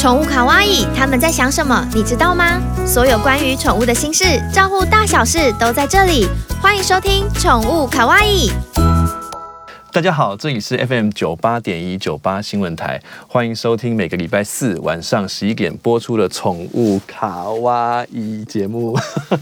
宠物卡哇伊，他们在想什么？你知道吗？所有关于宠物的心事，照顾大小事都在这里。欢迎收听《宠物卡哇伊》。大家好，这里是 FM 九八点一九八新闻台，欢迎收听每个礼拜四晚上十一点播出的宠物卡哇伊节目。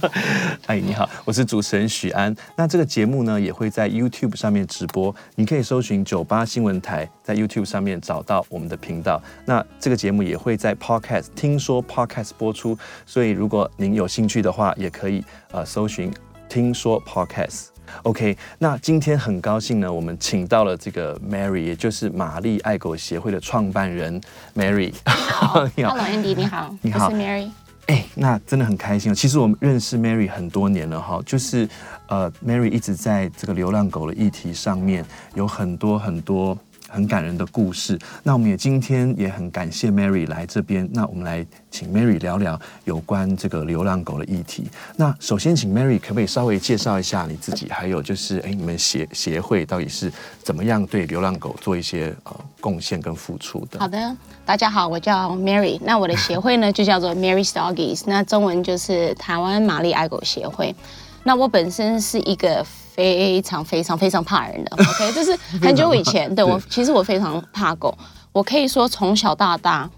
哎，你好，我是主持人许安。那这个节目呢，也会在 YouTube 上面直播，你可以搜寻九八新闻台，在 YouTube 上面找到我们的频道。那这个节目也会在 Podcast 听说 Podcast 播出，所以如果您有兴趣的话，也可以呃搜寻听说 Podcast。OK，那今天很高兴呢，我们请到了这个 Mary，也就是玛丽爱狗协会的创办人 Mary。你好，你好，Andy，你好，你好，我是 Mary。哎，那真的很开心。其实我们认识 Mary 很多年了哈，就是呃，Mary 一直在这个流浪狗的议题上面有很多很多。很感人的故事。那我们也今天也很感谢 Mary 来这边。那我们来请 Mary 聊聊有关这个流浪狗的议题。那首先，请 Mary 可不可以稍微介绍一下你自己？还有就是，哎，你们协协会到底是怎么样对流浪狗做一些呃贡献跟付出的？好的，大家好，我叫 Mary。那我的协会呢就叫做 Mary's Doggies，那中文就是台湾玛丽爱狗协会。那我本身是一个。非常非常非常怕人的，OK，这是很久以前。对我，其实我非常怕狗，我可以说从小到大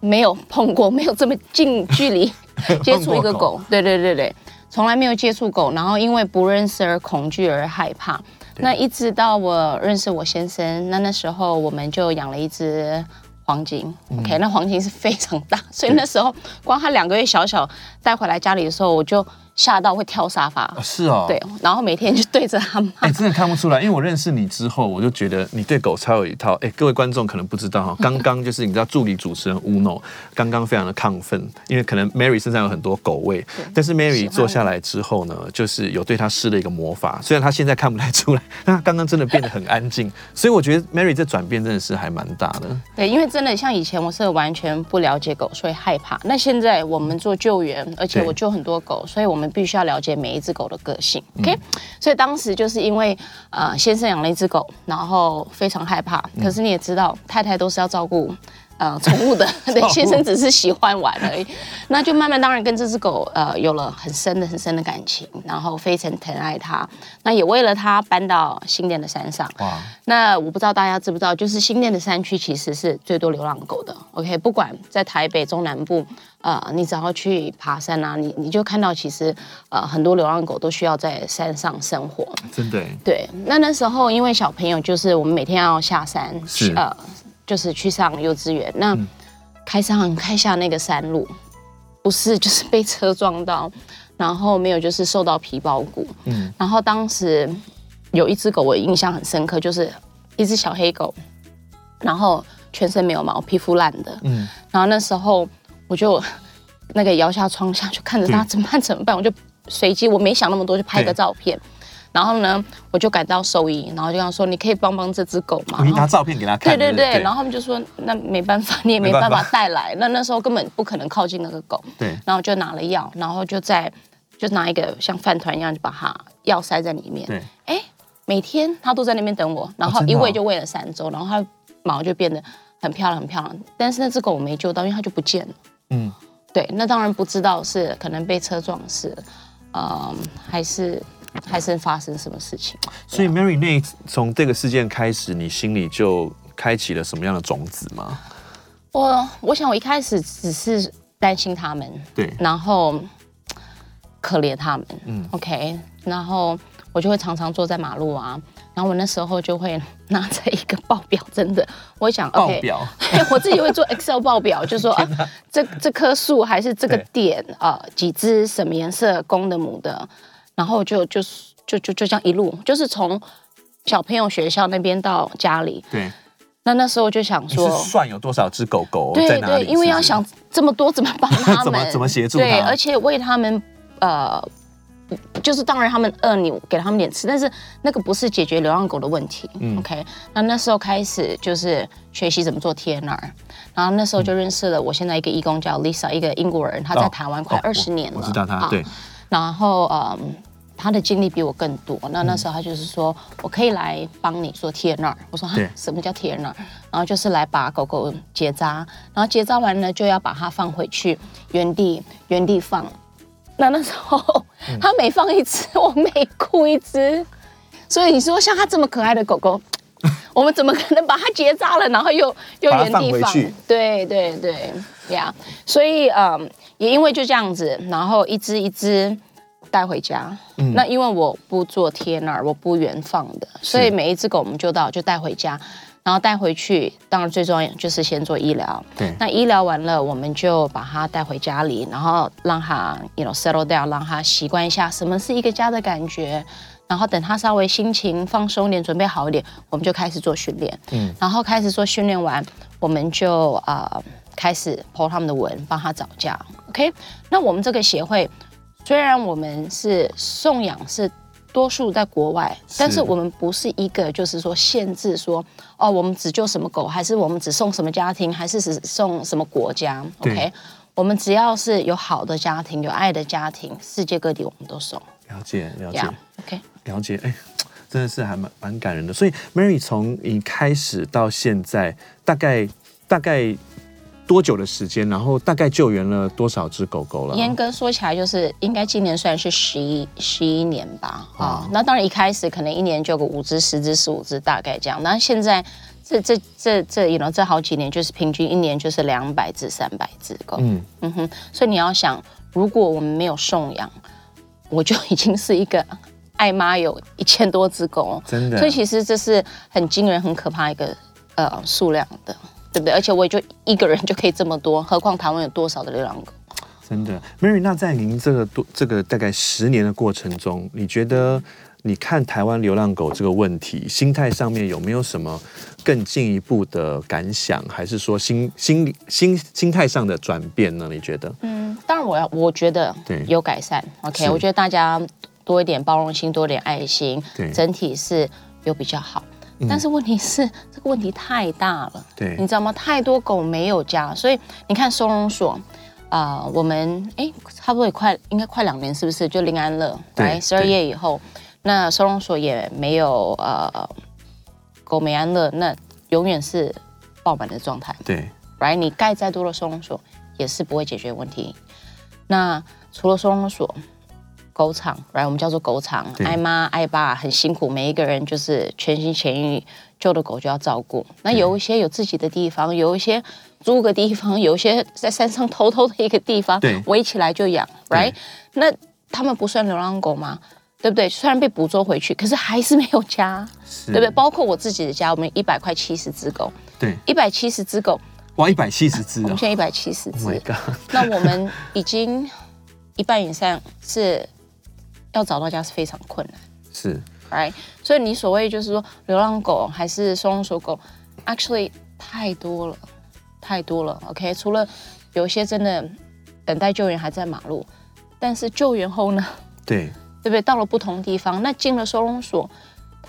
没有碰过，没有这么近距离 接触一个狗。对对对对，从来没有接触狗，然后因为不认识而恐惧而害怕。那一直到我认识我先生，那那时候我们就养了一只黄金，OK，那黄金是非常大，所以那时候光它两个月小小带回来家里的时候，我就。吓到会跳沙发，是哦，对，然后每天就对着他骂。哎，真的看不出来，因为我认识你之后，我就觉得你对狗超有一套。哎，各位观众可能不知道哈，刚刚就是你知道助理主持人 Uno 刚刚非常的亢奋，因为可能 Mary 身上有很多狗味，但是 Mary 坐下来之后呢，就是有对他施了一个魔法，虽然他现在看不太出来，但他刚刚真的变得很安静，所以我觉得 Mary 这转变真的是还蛮大的。对，因为真的像以前我是完全不了解狗，所以害怕。那现在我们做救援，而且我救很多狗，所以我们必须要了解每。每一只狗的个性，OK，嗯，所以当时就是因为呃先生养了一只狗，然后非常害怕。可是你也知道，太太都是要照顾呃宠物的，对，先生只是喜欢玩而已。那就慢慢当然跟这只狗呃有了很深的很深的感情，然后非常疼爱它。那也为了它搬到新店的山上。哇，那我不知道大家知不知道，就是新店的山区其实是最多流浪狗的。OK，不管在台北中南部。呃，你只要去爬山啊，你你就看到其实呃很多流浪狗都需要在山上生活，真的。对，那那时候因为小朋友就是我们每天要下山，是呃，就是去上幼稚园，那、嗯、开上开下那个山路，不是就是被车撞到，然后没有就是受到皮包骨，嗯，然后当时有一只狗我印象很深刻，就是一只小黑狗，然后全身没有毛，皮肤烂的，嗯，然后那时候。我就那个摇下窗下，就看着他怎么办怎么办，我就随机我没想那么多，就拍个照片。然后呢，我就赶到兽医，然后就跟他说：“你可以帮帮这只狗吗？”我拿照片给他看。对对对，然后他们就说：“那没办法，你也没办法带来。”那那时候根本不可能靠近那个狗。对。然后就拿了药，然后就在就拿一个像饭团一样，就把它药塞在里面。对。哎，每天它都在那边等我，然后一喂就喂了三周，然后它毛就变得很漂亮很漂亮。但是那只狗我没救到，因为它就不见了。嗯，对，那当然不知道是可能被车撞死，嗯，还是还是发生什么事情。所以 Mary 那从这个事件开始，你心里就开启了什么样的种子吗？我我想我一开始只是担心他们，对，然后可怜他们，嗯，OK，然后我就会常常坐在马路啊。然后我那时候就会拿着一个报表，真的，我想报表，OK，我自己会做 Excel 报表，就说 啊，这这棵树还是这个点啊，几只什么颜色，公的母的，然后就就就就就这样一路，就是从小朋友学校那边到家里，对，那那时候就想说，算有多少只狗狗对在哪里，对，因为要想这么多怎么帮 他们，怎么怎么协助他，对，而且为他们呃。就是当然他们饿，你给他们点吃，但是那个不是解决流浪狗的问题。嗯，OK，那那时候开始就是学习怎么做 TNR，然后那时候就认识了我现在一个义工叫 Lisa，一个英国人，他在台湾快二十年了，哦哦，我知道他对，然后嗯。他的经历比我更多，那那时候他就是说，我可以来帮你做 TNR。我说哈，什么叫 TNR？然后就是来把狗狗结扎，然后结扎完呢就要把它放回去原地原地放。那那时候他每放一只，我每哭一只。所以你说像他这么可爱的狗狗，我们怎么可能把它结扎了，然后又又原地放？对对对，呀、yeah。所以嗯，也因为就这样子，然后一只一只。带回家，嗯，那因为我不做贴那儿，我不原放的，所以每一只狗我们就到就带回家，然后带回去，当然最重要就是先做医疗。对，那医疗完了，我们就把它带回家里，然后让它，you know settle down，让它习惯一下什么是一个家的感觉，然后等它稍微心情放松一点，准备好一点，我们就开始做训练。嗯，然后开始做训练完，我们就啊、呃、开始 po 他们的文，帮他找家。OK，那我们这个协会。虽然我们是送养，是多数在国外，但是我们不是一个就是说限制说哦，我们只救什么狗，还是我们只送什么家庭，还是只送什么国家？OK，我们只要是有好的家庭、有爱的家庭，世界各地我们都送。了解，了解。OK，了解。哎，真的是还蛮蛮感人的。所以，Mary 从你开始到现在，大概大概。多久的时间？然后大概救援了多少只狗狗了？严格说起来，就是应该今年算是十一十一年吧。啊、哦，那当然一开始可能一年救个五只、十只、十五只，大概这样。那现在这这这这，有了这好几年，就是平均一年就是两百至三百只狗。嗯嗯哼，所以你要想，如果我们没有送养，我就已经是一个爱妈，有一千多只狗。真的，所以其实这是很惊人、很可怕一个呃数量的。对不对？而且我也就一个人就可以这么多，何况台湾有多少的流浪狗？真的，Mary，那在您这个多这个大概十年的过程中，你觉得你看台湾流浪狗这个问题，心态上面有没有什么更进一步的感想，还是说心心心心态上的转变呢？你觉得？嗯，当然我要，我觉得对有改善。OK，我觉得大家多一点包容心，多一点爱心，对，整体是有比较好。但是问题是，嗯、这个问题太大了，对，你知道吗？太多狗没有家，所以你看收容所，啊、呃，我们哎，差不多也快，应该快两年，是不是？就临安乐，对，十二月以后，那收容所也没有呃狗没安乐，那永远是爆满的状态，对，right？你盖再多的收容所也是不会解决问题。那除了收容所。狗场，来，我们叫做狗场，爱妈爱爸很辛苦，每一个人就是全心全意救的狗就要照顾。那有一些有自己的地方，有一些租个地方，有一些在山上偷偷的一个地方，围起来就养，right？那他们不算流浪狗吗？对不对？虽然被捕捉回去，可是还是没有家，对不对？包括我自己的家，我们一百块七十只狗，对，一百七十只狗，哇，一百七十只，我们现在一百七十只，oh、那我们已经一半以上是。要找到家是非常困难，是，right？所以你所谓就是说流浪狗还是收容所狗，actually 太多了，太多了。OK，除了有些真的等待救援还在马路，但是救援后呢？对，对不对？到了不同地方，那进了收容所，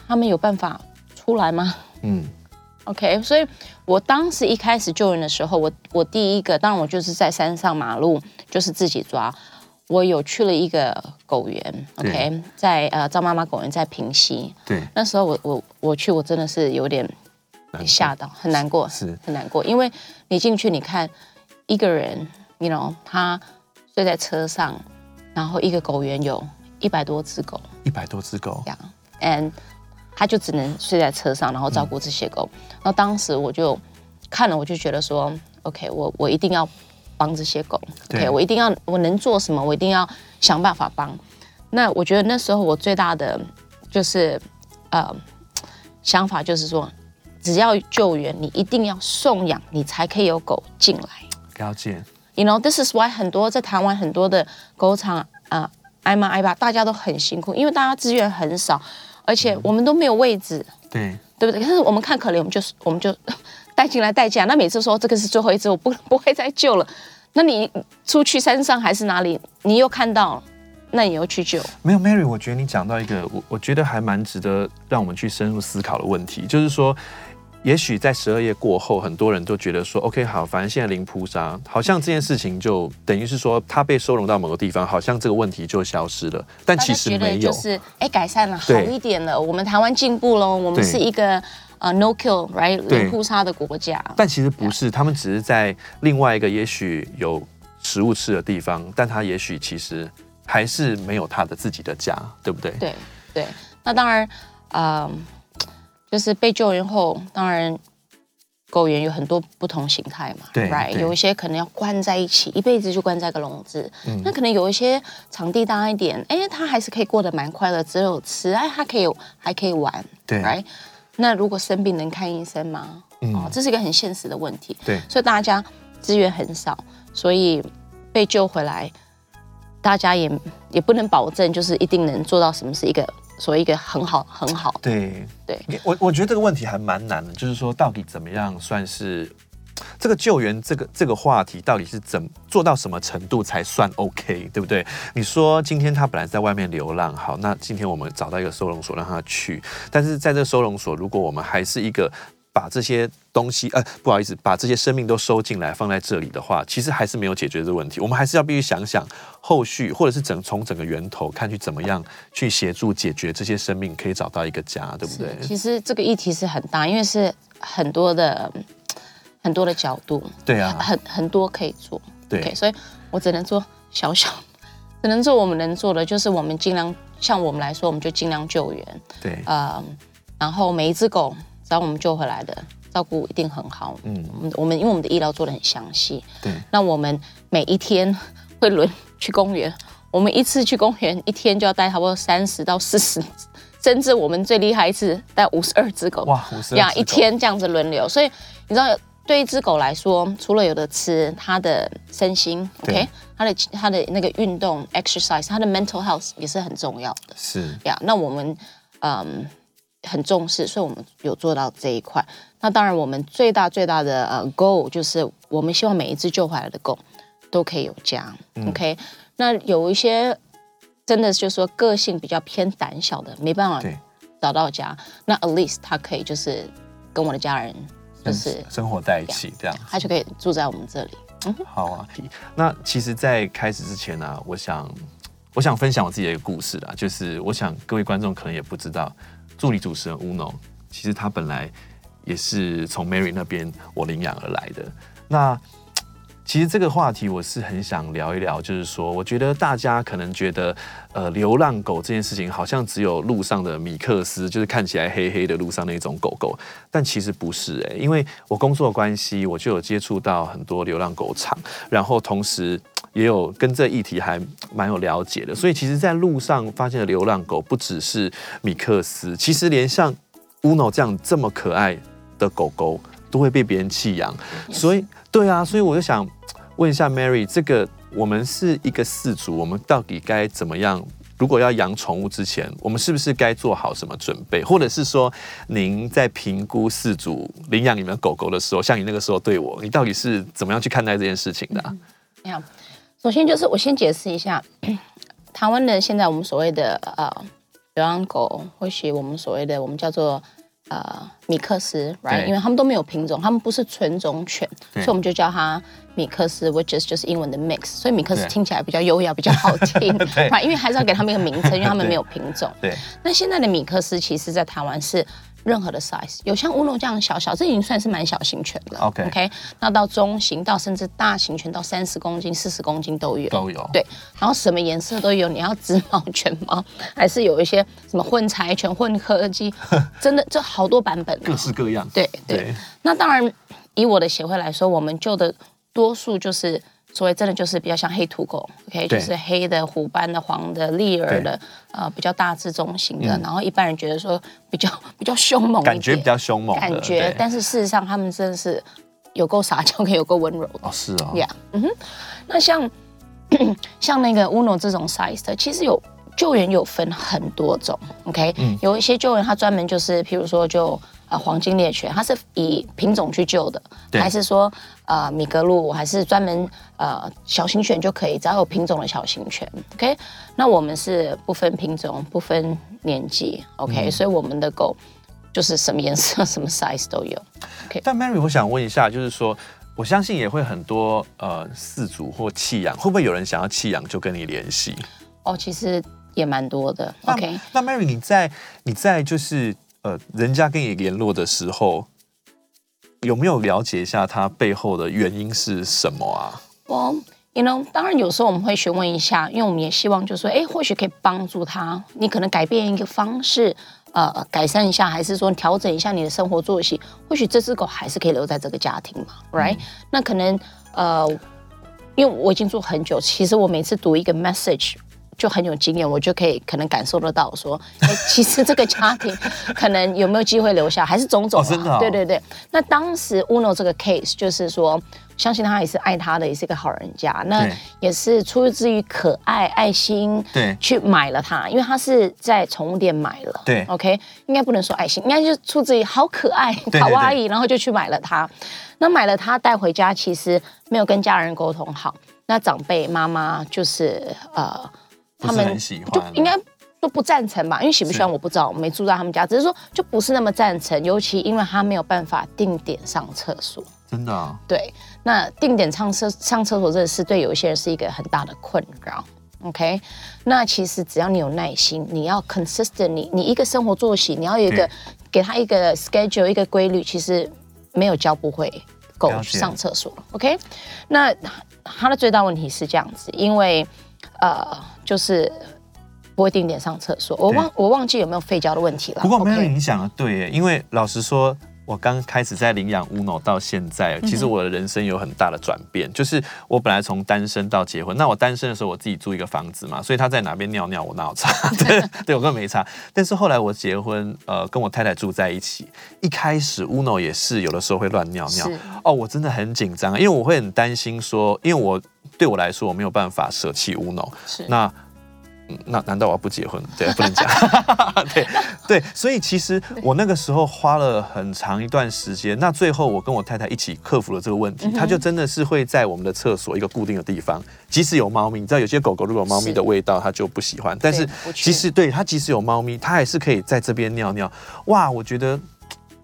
他们有办法出来吗？嗯，OK。所以我当时一开始救援的时候，我我第一个，当然我就是在山上马路，就是自己抓。我有去了一个狗园，OK，在呃张妈妈狗园在平溪。对，那时候我我我去，我真的是有点吓到，很难过，是很难过，因为你进去，你看一个人，you know，他睡在车上，然后一个狗园有一百多只狗，一百多只狗，这样，and 他就只能睡在车上，然后照顾这些狗。然后当时我就看了，我就觉得说，OK，我我一定要。帮这些狗，OK，我一定要，我能做什么，我一定要想办法帮。那我觉得那时候我最大的就是呃想法就是说，只要救援，你一定要送养，你才可以有狗进来。了解。You know, this is why 很多在台湾很多的狗场啊，爱妈爱爸，大家都很辛苦，因为大家资源很少，而且我们都没有位置，对，对不对？可是我们看可怜，我们就我们就。带进来带进来，那每次说这个是最后一只，我不 不会再救了。那你出去山上还是哪里，你又看到那你又去救？没有，Mary，我觉得你讲到一个我我觉得还蛮值得让我们去深入思考的问题，就是说。也许在十二夜过后，很多人都觉得说，OK，好，反正现在零扑杀，好像这件事情就等于是说，它被收容到某个地方，好像这个问题就消失了。但其实没有，就是哎，改善了，好一点了。我们台湾进步了，我们是一个呃 no kill，right 零扑杀的国家。但其实不是，他们只是在另外一个也许有食物吃的地方，但他也许其实还是没有他的自己的家，对不对？对对，那当然，嗯、呃。就是被救援后，当然狗园有很多不同形态嘛，对，right，有一些可能要关在一起，一辈子就关在个笼子。嗯，那可能有一些场地大一点，哎，它还是可以过得蛮快乐，只有吃，哎，它可以还可以玩，对，right。那如果生病能看医生吗？嗯，哦，这是一个很现实的问题。对，所以大家资源很少，所以被救回来，大家也也不能保证就是一定能做到什么是一个。所谓一个很好很好，对对，我我觉得这个问题还蛮难的，就是说到底怎么样算是这个救援这个这个话题到底是怎做到什么程度才算 OK，对不对？你说今天他本来在外面流浪，好，那今天我们找到一个收容所让他去，但是在这收容所，如果我们还是一个。把这些东西，呃，不好意思，把这些生命都收进来放在这里的话，其实还是没有解决这个问题。我们还是要必须想想后续，或者是整从整个源头看去怎么样去协助解决这些生命可以找到一个家，对不对？其实这个议题是很大，因为是很多的很多的角度，对啊，很很多可以做，对，okay, 所以我只能做小小，只能做我们能做的，就是我们尽量，像我们来说，我们就尽量救援，对，呃，然后每一只狗。只要我们救回来的照顾一定很好。嗯，我们因为我们的医疗做的很详细。对，那我们每一天会轮去公园，我们一次去公园一天就要带差不多三十到四十，甚至我们最厉害一次带五十二只狗。哇，五十二呀，一天这样子轮流。所以你知道，对一只狗来说，除了有的吃，它的身心，OK，它的它的那个运动 exercise，它的 mental health 也是很重要的。是呀，那我们嗯。很重视，所以我们有做到这一块。那当然，我们最大最大的呃 goal 就是，我们希望每一只救回来的狗都可以有家。嗯、OK，那有一些真的就是说个性比较偏胆小的，没办法找到家。那 at least 它可以就是跟我的家人就是生活在一起，这样他就可以住在我们这里。嗯，好啊。那其实，在开始之前呢、啊，我想我想分享我自己的一个故事啦，就是我想各位观众可能也不知道。助理主持人 Uno，其实他本来也是从 Mary 那边我领养而来的。那其实这个话题我是很想聊一聊，就是说，我觉得大家可能觉得，呃，流浪狗这件事情好像只有路上的米克斯，就是看起来黑黑的路上那种狗狗，但其实不是诶，因为我工作的关系，我就有接触到很多流浪狗场，然后同时。也有跟这议题还蛮有了解的，所以其实，在路上发现的流浪狗不只是米克斯，其实连像 Uno 这样这么可爱的狗狗都会被别人弃养。所以，对啊，所以我就想问一下 Mary，这个我们是一个四主，我们到底该怎么样？如果要养宠物之前，我们是不是该做好什么准备？或者是说，您在评估四主领养你们狗狗的时候，像你那个时候对我，你到底是怎么样去看待这件事情的啊？你好。首先就是我先解释一下，台湾的现在我们所谓的呃流浪狗，或许我们所谓的我们叫做呃米克斯，right？因为他们都没有品种，他们不是纯种犬，所以我们就叫它米克斯，which is 就是英文的 mix，所以米克斯听起来比较优雅，比较好听，right？因为还是要给他们一个名称，因为他们没有品种。对。那现在的米克斯其实，在台湾是。任何的 size 有像乌龙这样小小，这已经算是蛮小型犬了。OK OK，那到中型到甚至大型犬到三十公斤、四十公斤都有。都有。对，然后什么颜色都有，你要直毛犬吗？还是有一些什么混柴犬、混合鸡？真的，这好多版本，各式各样。对对，对。那当然，以我的协会来说，我们救的多数就是。所以真的就是比较像黑土狗，OK，就是黑的、虎斑的、黄的、立耳的，呃，比较大致中型的。嗯、然后一般人觉得说比较 比较凶猛，感觉比较凶猛，感觉。但是事实上，他们真的是有够撒娇，跟有够温柔的。哦，是哦。呀，yeah, 嗯哼。那像 像那个 Uno 这种 size 的，其实有救援有分很多种，OK，、嗯、有一些救援它专门就是，譬如说就呃黄金猎犬，它是以品种去救的，还是说呃米格鲁，还是专门呃小型犬就可以，只要有品种的小型犬，OK，那我们是不分品种、不分年纪，OK，、嗯、所以我们的狗就是什么颜色、什么 size 都有，OK。但 Mary，我想问一下，就是说，我相信也会很多呃饲主或弃养，会不会有人想要弃养就跟你联系？哦，其实。也蛮多的，OK。那 Mary，你在你在就是呃，人家跟你联络的时候，有没有了解一下他背后的原因是什么啊？我，you know，当然有时候我们会询问一下，因为我们也希望就是说，哎，或许可以帮助他，你可能改变一个方式，呃，改善一下，还是说调整一下你的生活作息，或许这只狗还是可以留在这个家庭嘛，right？、嗯、那可能呃，因为我已经做很久，其实我每次读一个 message。就很有经验，我就可以可能感受得到说，哎，其实这个家庭 可能有没有机会留下，还是种种、啊哦。真的、哦。对对对。那当时 Uno 这个 case 就是说，相信他也是爱他的，也是一个好人家。那也是出自于可爱爱心，对，去买了它，因为他是在宠物店买了。对。OK，应该不能说爱心，应该就出自于好可爱卡哇伊，然后就去买了它。那买了它带回家，其实没有跟家人沟通好。那长辈妈妈就是呃。他们就应该都不赞成吧，因为喜不喜欢我不知道，我没住在他们家，只是说就不是那么赞成，尤其因为他没有办法定点上厕所。真的啊？对，那定点上厕上厕所这个事对有一些人是一个很大的困扰。OK，那其实只要你有耐心，你要 consistent，你你一个生活作息，你要有一个给他一个 schedule，一个规律，其实没有教不会狗去上厕所。OK，那他的最大问题是这样子，因为呃。就是不会定点上厕所，我忘我忘记有没有吠叫的问题了。不过没有影响啊，对耶，因为老实说，我刚开始在领养 Uno 到现在，其实我的人生有很大的转变。嗯、就是我本来从单身到结婚，那我单身的时候我自己租一个房子嘛，所以他在哪边尿尿我哪有 差？对，对我根本没差。但是后来我结婚，呃，跟我太太住在一起，一开始 Uno 也是有的时候会乱尿尿。哦，我真的很紧张，因为我会很担心说，因为我。对我来说，我没有办法舍弃 Uno。是那，那难道我要不结婚？对，不能讲。对对，所以其实我那个时候花了很长一段时间。那最后我跟我太太一起克服了这个问题。它、嗯、就真的是会在我们的厕所一个固定的地方，即使有猫咪，你知道有些狗狗如果有猫咪的味道，它就不喜欢。但是即使对它即使有猫咪，它还是可以在这边尿尿。哇，我觉得。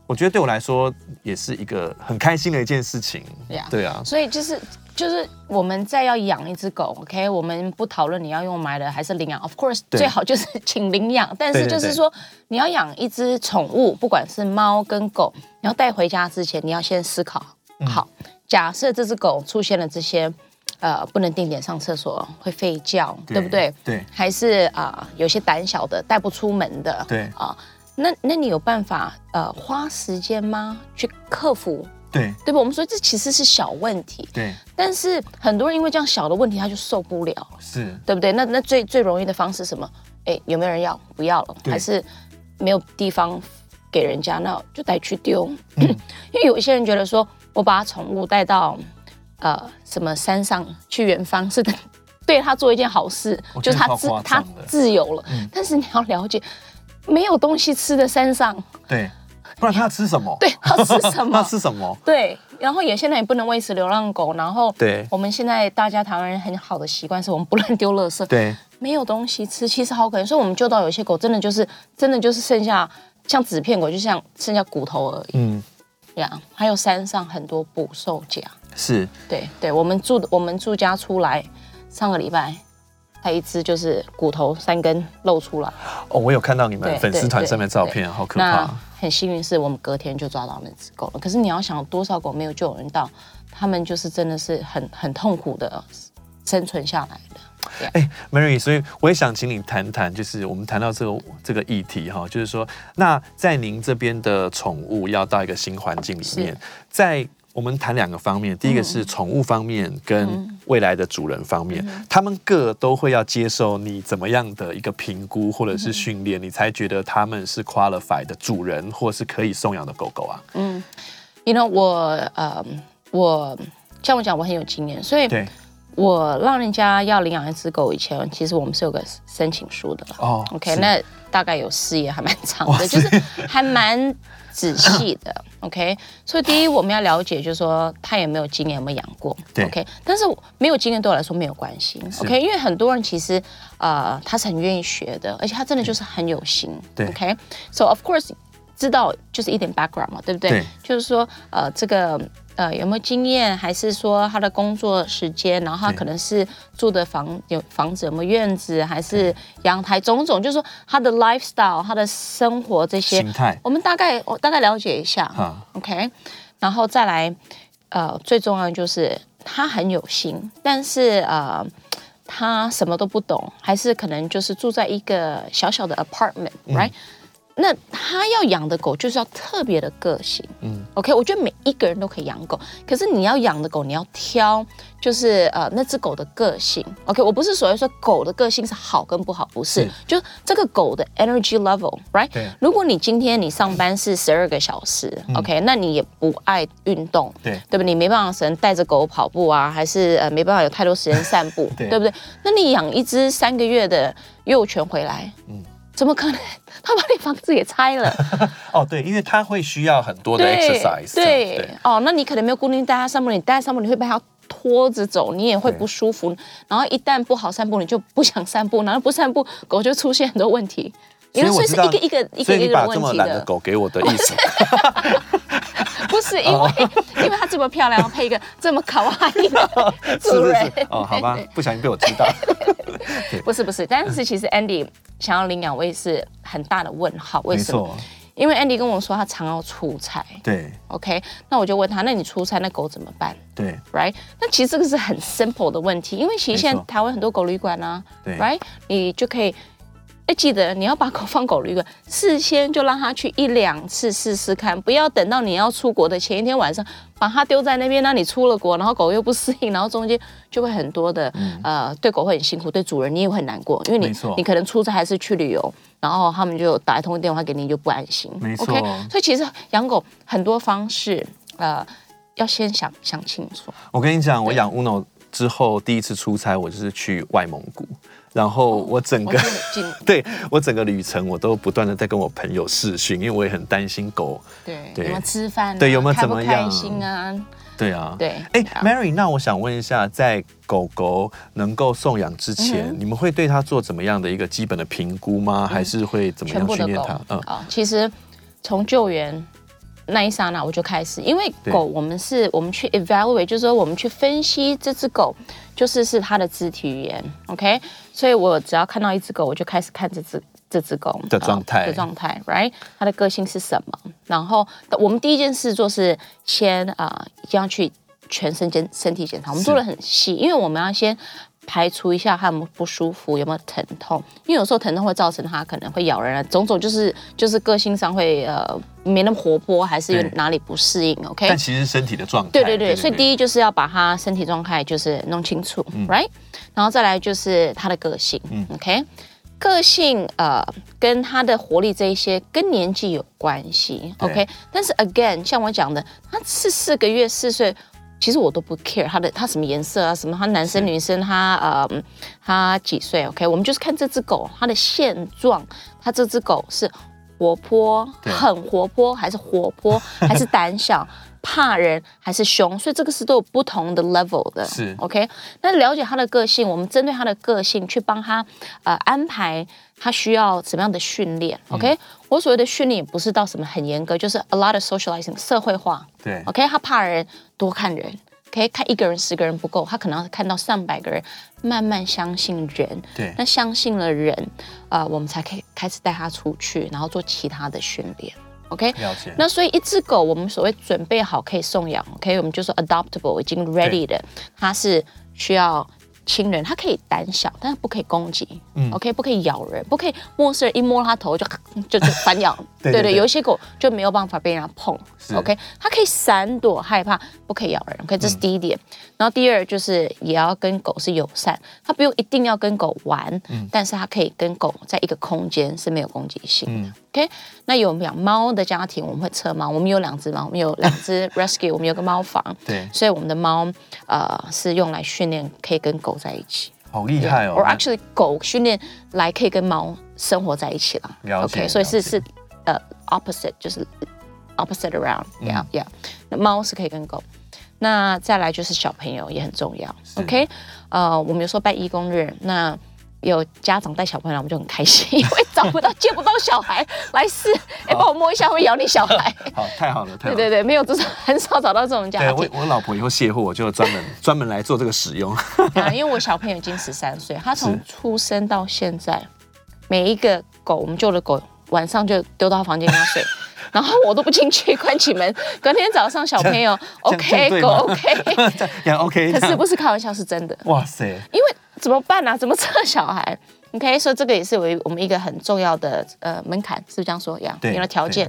我觉得对我来说也是一个很开心的一件事情。对啊，所以就是就是我们再要养一只狗，OK，我们不讨论你要用买的还是领养，Of course 最好就是请领养。但是就是说你要养一只宠物，不管是猫跟狗，你要带回家之前，你要先思考好。假设这只狗出现了这些呃不能定点上厕所、会吠叫，对不对？对。还是啊、呃、有些胆小的带不出门的，对啊。呃那那你有办法呃花时间吗？去克服？对对吧？我们说这其实是小问题，对。但是很多人因为这样小的问题他就受不了，是对不对？那那最最容易的方式是什么？哎，有没有人要？不要了，还是没有地方给人家？那就带去丢。嗯、因为有一些人觉得说，我把宠物带到呃什么山上去远方是的，对他做一件好事，就是他自他自由了。嗯、但是你要了解。没有东西吃的山上，对，不然它要吃什么？对，他吃什么？他吃什么？对，然后也现在也不能喂食流浪狗，然后对，我们现在大家台湾人很好的习惯是我们不乱丢垃圾，对，没有东西吃，其实好可怜，所以我们救到有些狗真的就是真的就是剩下像纸片狗，就像剩下骨头而已，嗯，这样，还有山上很多捕兽夹，是，对对，我们住我们住家出来上个礼拜。它一只就是骨头三根露出来哦，我有看到你们粉丝团上面照片，好可怕。很幸运是我们隔天就抓到那只狗了。可是你要想多少狗没有救人到，他们就是真的是很很痛苦的生存下来的。哎、欸、，Mary，所以我也想请你谈谈，就是我们谈到这个这个议题哈，就是说，那在您这边的宠物要到一个新环境里面，在。我们谈两个方面，第一个是宠物方面跟未来的主人方面，嗯、他们各都会要接受你怎么样的一个评估或者是训练，嗯、你才觉得他们是 qualified 的主人或是可以送养的狗狗啊。嗯，You know，我呃，我像我讲，我很有经验，所以我让人家要领养一只狗以前，其实我们是有个申请书的哦。OK，那大概有四页，还蛮长的，就是 还蛮仔细的。OK，所以第一我们要了解，就是说他有没有经验，有没有养过。对。OK，但是没有经验对我来说没有关系。OK，因为很多人其实呃他是很愿意学的，而且他真的就是很有心。对。OK，so of course 知道就是一点 background 嘛，对不对？对。就是说呃这个。呃，有没有经验？还是说他的工作时间？然后他可能是住的房有房子，有没有院子？还是阳台？种种，就是说他的 lifestyle，他的生活这些形态，我们大概我大概了解一下。OK，然后再来，呃，最重要的就是他很有心，但是呃，他什么都不懂，还是可能就是住在一个小小的 apartment，right？、嗯那他要养的狗就是要特别的个性，嗯，OK，我觉得每一个人都可以养狗，可是你要养的狗你要挑，就是呃那只狗的个性，OK，我不是所谓说狗的个性是好跟不好，不是，是。就这个狗的 energy level，right？对，如果你今天你上班是十二个小时，嗯，OK，那你也不爱运动，对，对不？你没办法只能带着狗跑步啊，还是呃没办法有太多时间散步，对，对不对？那你养一只三个月的幼犬回来，嗯。怎么可能？他把你房子也拆了？哦，对，因为他会需要很多的 exercise 对。对，哦，那你可能没有固定带他散步，你带他散步，你会被他拖着走，你也会不舒服。然后一旦不好散步，你就不想散步，然后不散步，狗就出现很多问题。所以我知道，所以是一个一个一个一个问题的。把这么懒的狗给我的意思？不是，因为、哦、因为它这么漂亮，要配一个这么卡哇伊的 主人。是是是哦，好吧，不小心被我知道。不是不是，但是其实 Andy 想要领养，我也是很大的问号。为什么？因为 Andy 跟我说他常要出差。对。OK，那我就问他，那你出差那狗怎么办？对。Right？那其实这个是很 simple 的问题，因为其实现在台湾很多狗旅馆啊。对。Right？你就可以。哎，记得你要把狗放狗旅馆，事先就让它去一两次试试看，不要等到你要出国的前一天晚上把它丢在那边，那你出了国，然后狗又不适应，然后中间就会很多的、嗯、呃，对狗会很辛苦，对主人你也会很难过，因为你你可能出差还是去旅游，然后他们就打一通电话给你就不安心。没错。OK，所以其实养狗很多方式，呃，要先想想清楚。我跟你讲，我养 Uno 之后第一次出差，我就是去外蒙古。然后我整个、哦、对我整个旅程，我都不断的在跟我朋友视讯，因为我也很担心狗。对，对有没有吃饭、啊？对，有没有怎么样？开心啊？对啊。对。哎，Mary，那我想问一下，在狗狗能够送养之前、嗯，你们会对它做怎么样的一个基本的评估吗？嗯、还是会怎么样训练它？嗯，好，其实从救援。那一刹那我就开始，因为狗我们是我们去 evaluate，就是说我们去分析这只狗，就是是它的肢体语言，OK？所以我只要看到一只狗，我就开始看这只这只狗的状态的状态，right？它的个性是什么？然后我们第一件事做是先啊、呃，一定要去全身检身体检查，我们做的很细，因为我们要先。排除一下他有没有不舒服，有没有疼痛？因为有时候疼痛会造成他可能会咬人啊，种种就是就是个性上会呃没那么活泼，还是有哪里不适应？OK？但其实身体的状态，对对对，所以第一就是要把他身体状态就是弄清楚、嗯、，right？然后再来就是他的个性、嗯、，OK？个性呃跟他的活力这一些跟年纪有关系，OK？但是 again 像我讲的，他是四个月四岁。其实我都不 care 他的他什么颜色啊，什么他男生女生他呃他几岁？OK，我们就是看这只狗它的现状，它这只狗是活泼很活泼，还是活泼，还是胆小，怕人还是凶？所以这个是都有不同的 level 的。是 OK，那了解他的个性，我们针对他的个性去帮他呃安排他需要什么样的训练。OK，、嗯、我所谓的训练不是到什么很严格，就是 a lot of socializing 社会化。对，OK，他怕人。多看人，可以看一个人、十个人不够，他可能要看到上百个人，慢慢相信人。对，那相信了人，呃，我们才可以开始带他出去，然后做其他的训练。OK，了解。那所以一只狗，我们所谓准备好可以送养，OK，我们就说 adoptable 已经 ready 的，它是需要。亲人，它可以胆小，但是不可以攻击。嗯，OK，不可以咬人，不可以陌生人一摸它头就 就就反咬。对对，有一些狗就没有办法被人家碰。OK，它可以闪躲害怕，不可以咬人。OK，这是第一点。嗯、然后第二就是也要跟狗是友善，它不用一定要跟狗玩，嗯、但是它可以跟狗在一个空间是没有攻击性。嗯 OK，那有养猫的家庭，我们会测猫。我们有两只猫，我们有两只 rescue，我们有个猫房。对，所以我们的猫呃是用来训练可以跟狗在一起。好厉害哦！Or actually，狗训练来可以跟猫生活在一起了。了解。OK，所以是是呃 opposite，就是 opposite around。Yeah yeah。那猫是可以跟狗。那再来就是小朋友也很重要。OK，呃，我们有时候办义工日，那。有家长带小朋友来，我们就很开心，因为找不到、见不到小孩来试，哎，帮我摸一下会咬你小孩。好，太好了，太好了。对对对，没有，就是很少找到这种家长。对，我我老婆以后卸货，我就专门专门来做这个使用。啊，因为我小朋友已经十三岁，他从出生到现在，每一个狗，我们救的狗，晚上就丢到房间跟他睡，然后我都不进去，关起门。隔天早上小朋友 OK，狗 OK，也 OK。可是不是开玩笑，是真的。哇塞，因为。怎么办呢、啊？怎么测小孩？OK，所以这个也是为我们一个很重要的呃门槛，是不是这样说呀？对，有了条件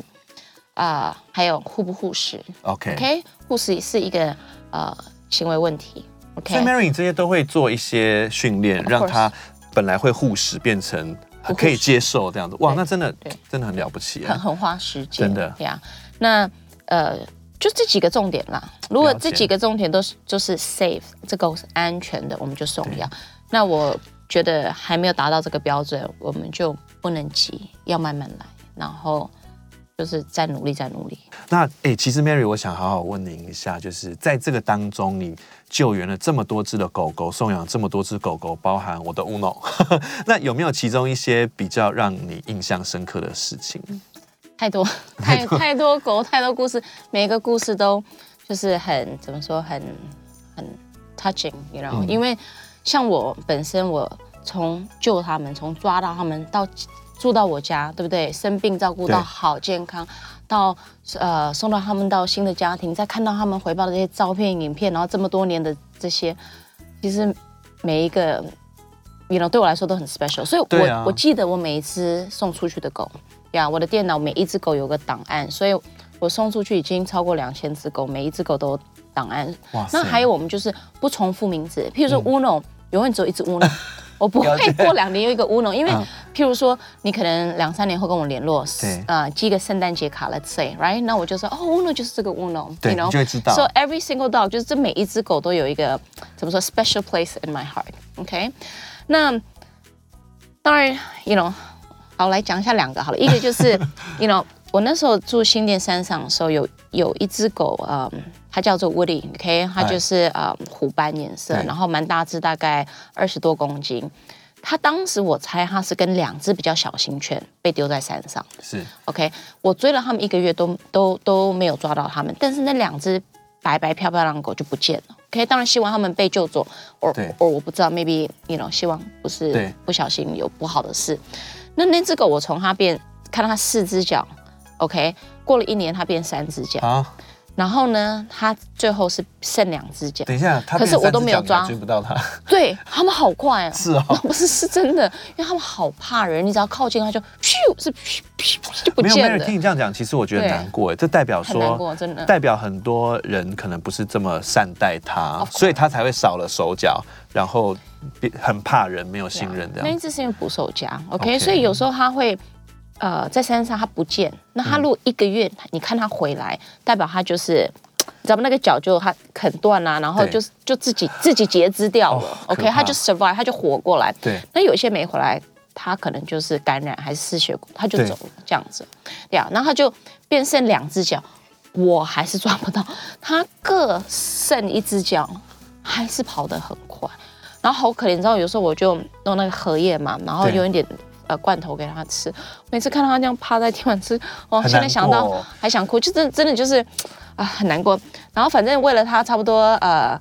啊、呃，还有护不护食？OK，OK? 护食也是一个呃行为问题。OK，所以 Mary 这些都会做一些训练，让他本来会护食变成可以接受这样子。哇，那真的对，真的很了不起，很很花时间，真的呀。那呃。就这几个重点啦，如果这几个重点都是就是 safe，这个是安全的，我们就送药。那我觉得还没有达到这个标准，我们就不能急，要慢慢来，然后就是再努力，再努力。那哎、欸，其实 Mary，我想好好问您一下，就是在这个当中，你救援了这么多只的狗狗，送养这么多只狗狗，包含我的 Uno，那有没有其中一些比较让你印象深刻的事情？太多 太太多狗太多故事，每一个故事都就是很怎么说很很 touching，you know？、嗯、因为像我本身，我从救他们，从抓到他们到住到我家，对不对？生病照顾到好健康，到呃送到他们到新的家庭，再看到他们回报的这些照片、影片，然后这么多年的这些，其实每一个，you know，对我来说都很 special。所以我，我、啊、我记得我每一只送出去的狗。呀，yeah, 我的电脑每一只狗有个档案，所以我送出去已经超过两千只狗，每一只狗都有档案。哇！那还有我们就是不重复名字，譬如说 Uno，、嗯、永远只有一只乌龙 我不会过两年有一个乌龙因为 譬如说你可能两三年后跟我联络，对啊，寄个圣诞节卡，Let's say，right？那我就说哦乌龙就是这个 Uno，对，you know? 你就会知道。So every single dog，就是这每一只狗都有一个怎么说 special place in my heart，OK？、那当然，you know。好，来讲一下两个好了。一个就是，you know，我那时候住新店山上的时候，有有一只狗，嗯，它叫做 Woody，OK，它就是呃虎斑颜色，然后蛮大只，大概二十多公斤。它当时我猜它是跟两只比较小型犬被丢在山上，是 OK。我追了他们一个月都都都没有抓到他们，但是那两只白白漂漂亮的狗就不见了。OK，当然希望他们被救走，或或我不知道，maybe you know，希望不是不小心有不好的事。那那只狗，我从它变看到它四只脚，OK，过了一年它变三只脚，啊，然后呢，它最后是剩两只脚。等一下，可是我都没有抓，追不到它。对，他们好快啊！是啊，不是是真的，因为他们好怕人，你只要靠近它就咻，是咻咻就不见了。没有，没有，听你这样讲，其实我觉得难过，这代表说，真的代表很多人可能不是这么善待它，所以它才会少了手脚，然后。很怕人，没有信任的。那一只是因为捕手夹，OK，所以有时候他会，呃，在山上他不见，那他如果一个月，你看他回来，代表他就是，咱们那个脚就他啃断啦，然后就就自己自己截肢掉了，OK，他就 survive，他就活过来。对，那有些没回来，他可能就是感染还是失血，他就走了这样子，对啊，然后他就变剩两只脚，我还是抓不到，他各剩一只脚，还是跑得很快。然后好可怜，你知道，有时候我就弄那个荷叶嘛，然后有一点呃罐头给他吃。每次看到他这样趴在地板吃，哦，现在想到还想哭，就真真的就是啊很难过。然后反正为了他，差不多呃。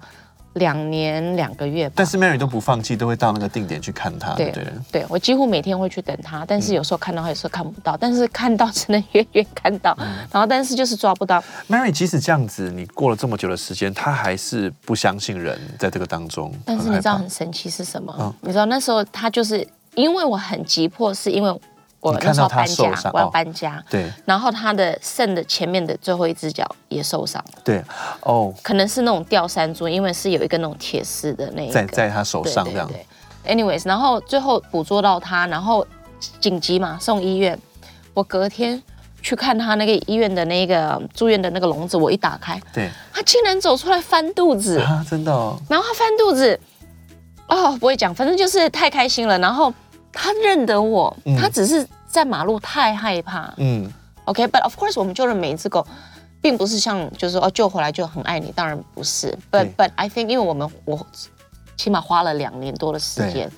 两年两个月吧，但是 Mary 都不放弃，都会到那个定点去看他。对，对，对我几乎每天会去等他，但是有时候看到他，有时候看不到。但是看到 只能远远看到，嗯、然后但是就是抓不到。Mary 即使这样子，你过了这么久的时间，他还是不相信人，在这个当中。但是你知道很神奇是什么？嗯、你知道那时候他就是因为我很急迫，是因为。我那时候搬家，我要搬家。对，然后他的肾的前面的最后一只脚也受伤了。对，哦，可能是那种吊山猪，因为是有一个那种铁丝的那个在在他手上这样。对，对，对，anyways，然后最后捕捉到他，然后紧急嘛送医院。我隔天去看他那个医院的那个住院的那个笼子，我一打开，对，他竟然走出来翻肚子啊，真的哦。然后他翻肚子，哦，不会讲，反正就是太开心了。然后他认得我，嗯他只是在马路太害怕。嗯，OK，but、okay, of course 我们救了每一只狗，并不是像就是说哦救回来就很爱你，当然不是。But but I think 因为我们我起码花了两年多的时间，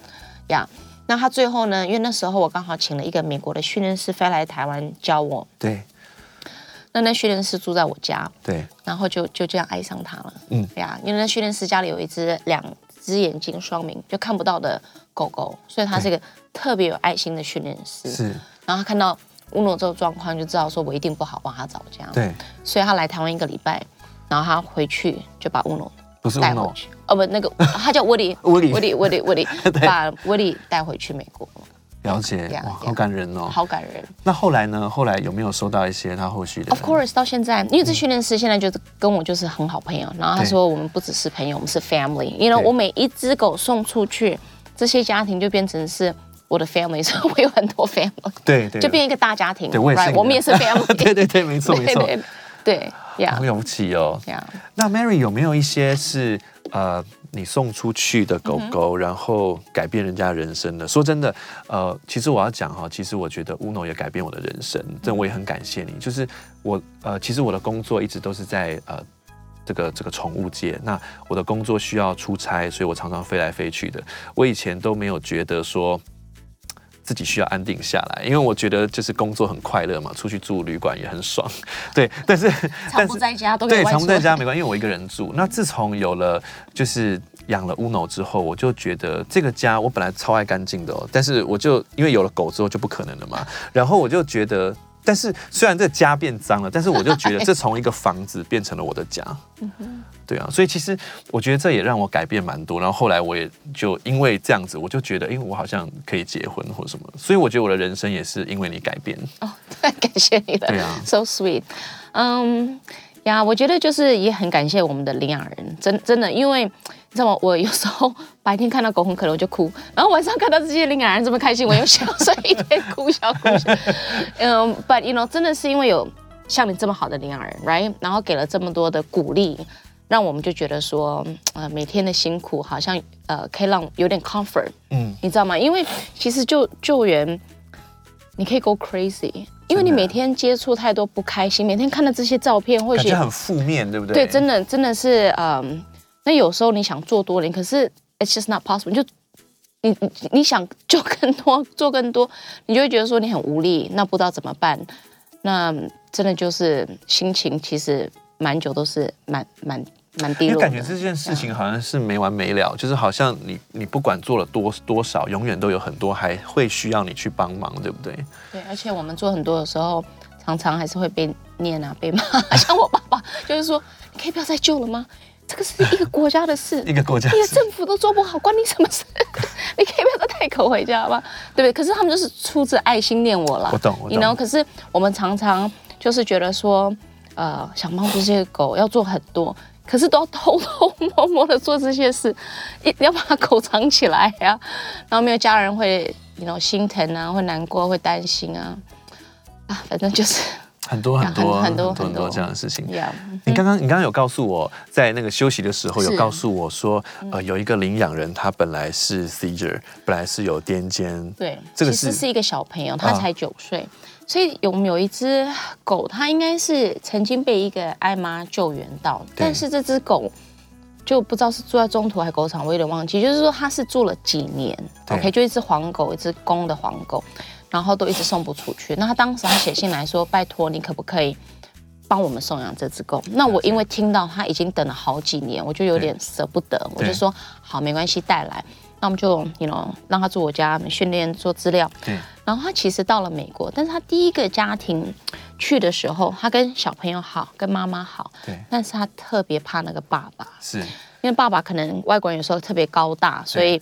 呀。Yeah, 那他最后呢？因为那时候我刚好请了一个美国的训练师飞来台湾教我。对。那那训练师住在我家。对。然后就就这样爱上他了。嗯。对呀，因为那训练师家里有一只两只眼睛双明就看不到的狗狗，所以他是一个特别有爱心的训练师。是。然后他看到乌诺这个状况，就知道说我一定不好帮他找家。对。所以他来台湾一个礼拜，然后他回去就把乌诺不是带回去。哦不，那个 他叫 Woody，Woody，Woody，Woody，把 Woody 带回去美国。了解，哇，好感人哦，好感人。那后来呢？后来有没有收到一些他后续的？Of course，到现在，因为这训练师现在就是跟我就是很好朋友，然后他说我们不只是朋友，我们是 family。因为我每一只狗送出去，这些家庭就变成是我的 family，所以我有很多 family，对对，就变一个大家庭。对，我也是，我们也是 family。对对对，没错没错，对呀，好了不起哦。呀，那 Mary 有没有一些是呃？你送出去的狗狗，然后改变人家人生的。说真的，呃，其实我要讲哈，其实我觉得乌诺也改变我的人生，这我也很感谢你。就是我呃，其实我的工作一直都是在呃这个这个宠物界。那我的工作需要出差，所以我常常飞来飞去的。我以前都没有觉得说自己需要安定下来，因为我觉得就是工作很快乐嘛，出去住旅馆也很爽。对，但是但是在家都对，常不在家没关系，因为我一个人住。那自从有了就是养了乌诺之后，我就觉得这个家我本来超爱干净的哦，但是我就因为有了狗之后就不可能了嘛，然后我就觉得。但是虽然这家变脏了，但是我就觉得 这从一个房子变成了我的家。对啊，所以其实我觉得这也让我改变蛮多。然后后来我也就因为这样子，我就觉得，哎，我好像可以结婚或什么。所以我觉得我的人生也是因为你改变。哦，太 感谢你了。对啊，so sweet。嗯呀，我觉得就是也很感谢我们的领养人，真真的，因为。你知道吗？我有时候 白天看到狗很可怜，我就哭；然后晚上看到这些领养人这么开心，我又笑，所以一天哭笑哭笑。嗯、um,，But you know，真的是因为有像你这么好的领养人，right？然后给了这么多的鼓励，让我们就觉得说，呃，每天的辛苦好像呃可以让有点 comfort。嗯，你知道吗？因为其实救救援，你可以 go crazy，因为你每天接触太多不开心，每天看到这些照片，或许感觉很负面，对不对？对，真的真的是嗯。那有时候你想做多点，可是 it's just not possible 你。就你你你想做更多，做更多，你就会觉得说你很无力，那不知道怎么办。那真的就是心情其实蛮久都是蛮蛮蛮低落的。感觉这件事情好像是没完没了，就是好像你你不管做了多多少，永远都有很多还会需要你去帮忙，对不对？对，而且我们做很多的时候，常常还是会被念啊，被骂。像我爸爸就是说，你可以不要再救了吗？这个是一个国家的事，一个国家，一个政府都做不好，关你什么事？你可以不要再带狗回家吗？对不对？可是他们就是出自爱心念我了，我懂，我懂。你 know，可是我们常常就是觉得说，呃，想帮助这些狗要做很多，可是都要偷偷摸摸的做这些事，一要把狗藏起来呀、啊，然后没有家人会，你 you know 心疼啊，会难过，会担心啊，啊，反正就是。很多很多很多很多这样的事情。Yeah. 你刚刚你刚刚有告诉我在那个休息的时候有告诉我说，呃，有一个领养人他本来是 seizure，本来是有癫痫。对，这个是是一个小朋友，他才九岁，哦、所以有有一只狗，它应该是曾经被一个爱妈救援到，但是这只狗就不知道是住在中途还是狗场，我有点忘记。就是说它是住了几年，OK，就一只黄狗，一只公的黄狗。然后都一直送不出去。那他当时他写信来说：“拜托你可不可以帮我们送养这只狗？”那我因为听到他已经等了好几年，我就有点舍不得。我就说：“好，没关系，带来。”那我们就，you know，让他住我家训练做资料。对。然后他其实到了美国，但是他第一个家庭去的时候，他跟小朋友好，跟妈妈好。对。但是他特别怕那个爸爸，是因为爸爸可能外国人有时候特别高大，所以。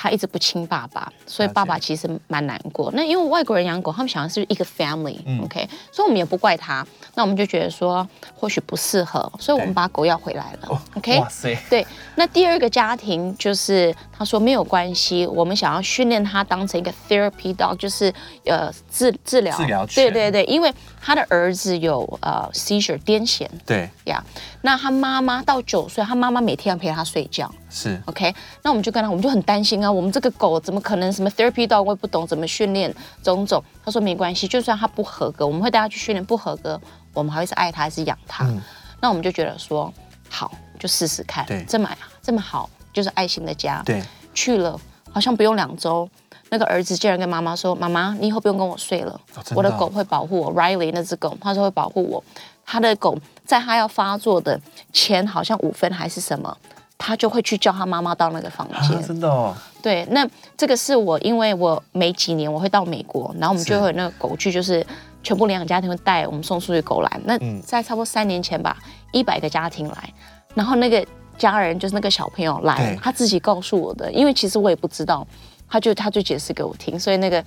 他一直不亲爸爸，所以爸爸其实蛮难过。那因为外国人养狗，他们想的是一个 family，OK，、嗯 okay? 所以我们也不怪他。那我们就觉得说，或许不适合，所以我们把狗要回来了，OK？哇塞，对。那第二个家庭就是他说没有关系，我们想要训练他当成一个 therapy dog，就是呃治治疗，治疗对对对，因为他的儿子有呃 seizure 癫痫，对呀。Yeah, 那他妈妈到九岁，他妈妈每天要陪他睡觉。是 OK，那我们就跟他，我们就很担心啊，我们这个狗怎么可能什么 therapy dog，我也不懂怎么训练种种。他说没关系，就算他不合格，我们会带他去训练，不合格，我们还会是爱他，还是养他。嗯、那我们就觉得说好，就试试看。对，这么这么好，就是爱心的家。对，去了好像不用两周，那个儿子竟然跟妈妈说：“妈妈，你以后不用跟我睡了，哦哦、我的狗会保护我。”Riley 那只狗，他说会保护我。他的狗在他要发作的前好像五分还是什么。他就会去叫他妈妈到那个房间，啊，真的哦。对，那这个是我，因为我每几年我会到美国，然后我们就会有那个狗剧，就是全部领养家庭会带我们送出去狗来。那在差不多三年前吧，一百个家庭来，然后那个家人就是那个小朋友来，他自己告诉我的，因为其实我也不知道，他就他就解释给我听，所以那个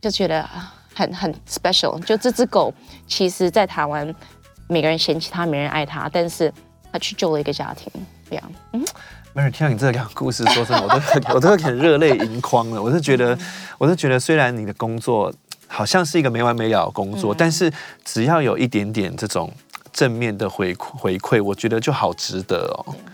就觉得很很 special。就这只狗，其实在台湾每个人嫌弃它，没人爱它，但是他去救了一个家庭。嗯，Mary，听到你这两个故事，说真的，我都我都有点热泪盈眶了。我是觉得，我是觉得，虽然你的工作好像是一个没完没了的工作，嗯、但是只要有一点点这种正面的回回馈，我觉得就好值得哦。嗯，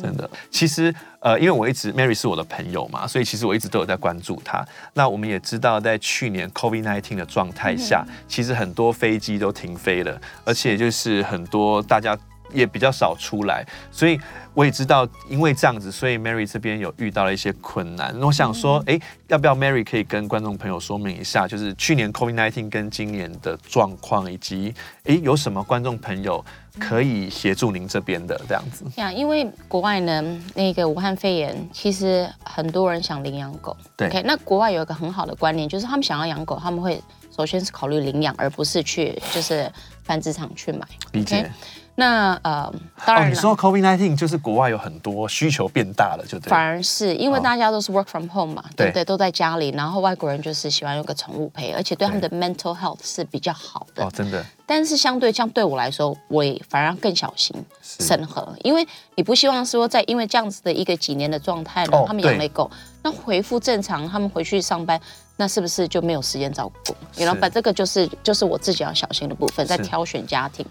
真的。其实，呃，因为我一直 Mary 是我的朋友嘛，所以其实我一直都有在关注她。那我们也知道，在去年 COVID-19 的状态下，嗯、其实很多飞机都停飞了，而且就是很多大家。也比较少出来，所以我也知道，因为这样子，所以 Mary 这边有遇到了一些困难。我想说，哎、欸，要不要 Mary 可以跟观众朋友说明一下，就是去年 COVID-19 跟今年的状况，以及哎、欸、有什么观众朋友可以协助您这边的这样子？呀，因为国外呢，那个武汉肺炎，其实很多人想领养狗。对，OK，那国外有一个很好的观念，就是他们想要养狗，他们会首先是考虑领养，而不是去就是繁殖场去买。理解。Okay? 那呃，当然，哦、你说 COVID nineteen 就是国外有很多需求变大了，就对。反而是因为大家都是 work from home 嘛，哦、对不对？都在家里，然后外国人就是喜欢有个宠物陪，而且对他们的 mental health 是比较好的。哦，真的。但是相对像对我来说，我也反而更小心审核，因为你不希望说在因为这样子的一个几年的状态呢，哦、他们养了狗，那恢复正常，他们回去上班，那是不是就没有时间照顾？然后把这个就是就是我自己要小心的部分，在挑选家庭。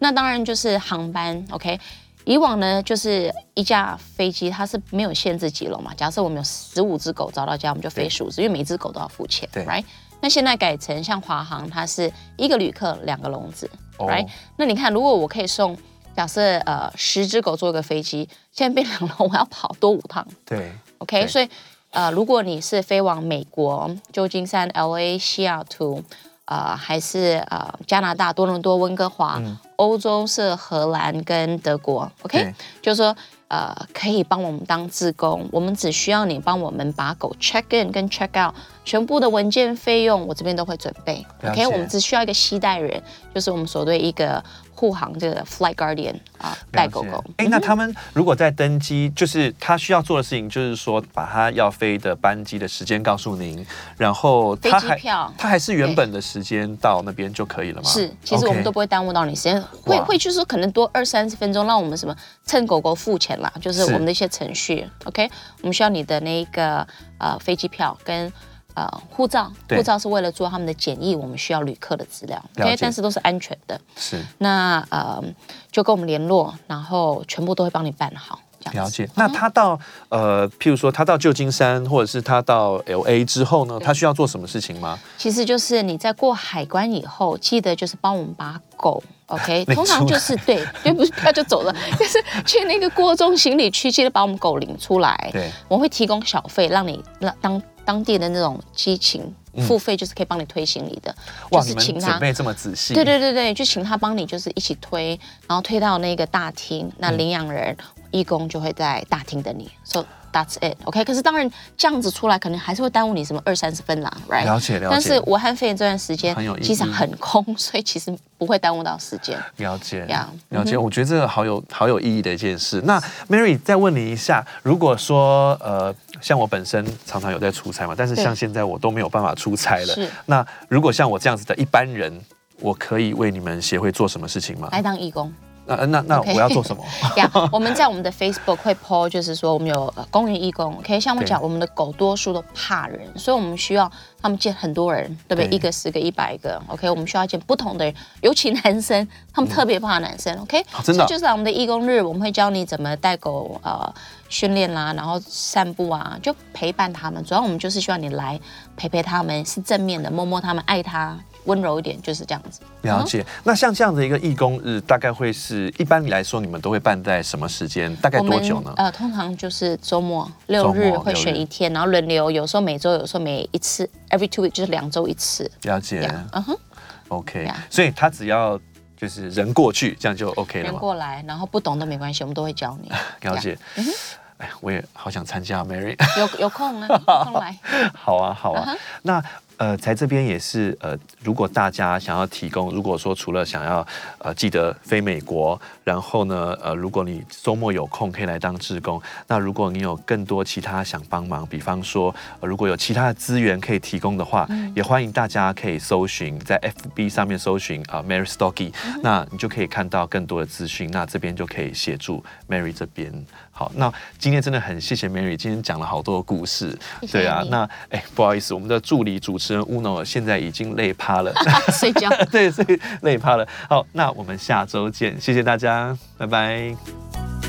那当然就是航班，OK。以往呢，就是一架飞机它是没有限制几笼嘛。假设我们有十五只狗找到家，我们就飞十五只，因为每只狗都要付钱，对，right？那现在改成像华航，它是一个旅客两个笼子，right？、Oh. 那你看，如果我可以送，假设呃十只狗坐一个飞机，现在变两笼，我要跑多五趟，对，OK 对。所以呃，如果你是飞往美国旧金山、LA、西雅图。呃，还是呃，加拿大多伦多、温哥华，嗯、欧洲是荷兰跟德国，OK，就是说呃，可以帮我们当自工，我们只需要你帮我们把狗 check in 跟 check out，全部的文件费用我这边都会准备，OK，我们只需要一个携带人，就是我们所对一个。护航这个 flight guardian 啊，带狗狗。哎，那他们如果在登机，就是他需要做的事情，就是说把他要飞的班机的时间告诉您，然后他还他还是原本的时间到那边就可以了吗？是，其实我们都不会耽误到你时间，会会就是说可能多二三十分钟，让我们什么趁狗狗付钱啦，就是我们的一些程序。OK，我们需要你的那个呃飞机票跟。呃，护照，护照是为了做他们的检疫，我们需要旅客的资料，OK，但是都是安全的。是，那呃，就跟我们联络，然后全部都会帮你办好。了解。那他到呃，譬如说他到旧金山，或者是他到 LA 之后呢，他需要做什么事情吗？其实就是你在过海关以后，记得就是帮我们把狗，OK，通常就是对，就不是他就走了，就是去那个过重行李区，记得把我们狗领出来。对，我会提供小费让你让当。当地的那种激情付费，就是可以帮你推行李的，嗯、就是请他准备这么仔细，对对对对，就请他帮你，就是一起推，然后推到那个大厅，那领养人、义工就会在大厅等你，说、That's it, OK。可是当然这样子出来，可能还是会耽误你什么二三十分啦，right？了解了解。但是武汉肺炎这段时间很有意义，其实很空，所以其实不会耽误到时间。了解了解。我觉得这个好有好有意义的一件事。那 Mary 再问你一下，如果说呃，像我本身常常有在出差嘛，但是像现在我都没有办法出差了。是。那如果像我这样子的一般人，我可以为你们协会做什么事情吗？来当义工。那那那我要做什么？呀 yeah, 我们在我们的 Facebook 会 po，就是说我们有公园义工，OK？像我讲，我们的狗多数都怕人，所以我们需要他们见很多人，对不对？对一个、十个、一百个，OK？我们需要见不同的人，尤其男生，他们特别怕男生，OK？、嗯、真的，就是我们的义工日，我们会教你怎么带狗呃训练啦，然后散步啊，就陪伴他们。主要我们就是希望你来陪陪他们，是正面的，摸摸他们，爱他。温柔一点就是这样子。了解。那像这样的一个义工日，大概会是一般来说，你们都会办在什么时间？大概多久呢？呃，通常就是周末六日会选一天，然后轮流，有时候每周，有时候每一次，every two week 就是两周一次。了解。嗯哼。OK。所以他只要就是人过去，这样就 OK 了。人过来，然后不懂的没关系，我们都会教你。了解。嗯哼。哎，我也好想参加，Mary。有有空啊，有空来。好啊，好啊。那。呃，在这边也是呃，如果大家想要提供，如果说除了想要呃记得飞美国，然后呢呃，如果你周末有空可以来当志工，那如果你有更多其他想帮忙，比方说、呃、如果有其他的资源可以提供的话，嗯、也欢迎大家可以搜寻在 FB 上面搜寻啊、呃、Mary Stocky，、嗯、那你就可以看到更多的资讯，那这边就可以协助 Mary 这边。好，那今天真的很谢谢 Mary，今天讲了好多故事，谢谢对啊，那哎不好意思，我们的助理主持人 Uno 现在已经累趴了，睡觉，对，所以累趴了。好，那我们下周见，谢谢大家，拜拜。